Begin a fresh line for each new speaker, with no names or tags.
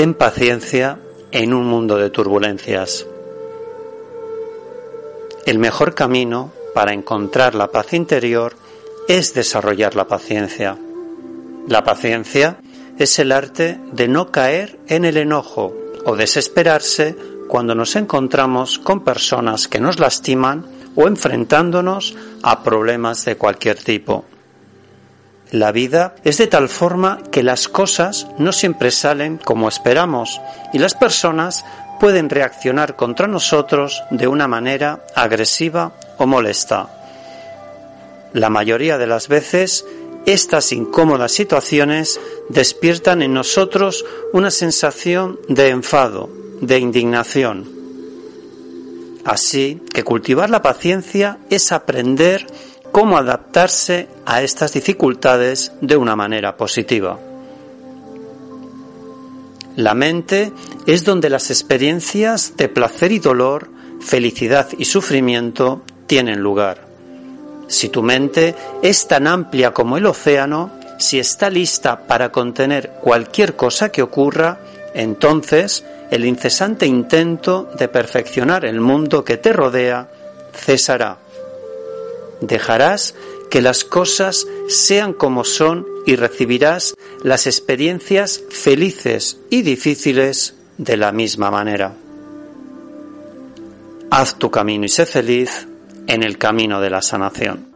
Ten paciencia en un mundo de turbulencias. El mejor camino para encontrar la paz interior es desarrollar la paciencia. La paciencia es el arte de no caer en el enojo o desesperarse cuando nos encontramos con personas que nos lastiman o enfrentándonos a problemas de cualquier tipo. La vida es de tal forma que las cosas no siempre salen como esperamos y las personas pueden reaccionar contra nosotros de una manera agresiva o molesta. La mayoría de las veces estas incómodas situaciones despiertan en nosotros una sensación de enfado, de indignación. Así que cultivar la paciencia es aprender cómo adaptarse a estas dificultades de una manera positiva. La mente es donde las experiencias de placer y dolor, felicidad y sufrimiento tienen lugar. Si tu mente es tan amplia como el océano, si está lista para contener cualquier cosa que ocurra, entonces el incesante intento de perfeccionar el mundo que te rodea cesará dejarás que las cosas sean como son y recibirás las experiencias felices y difíciles de la misma manera. Haz tu camino y sé feliz en el camino de la sanación.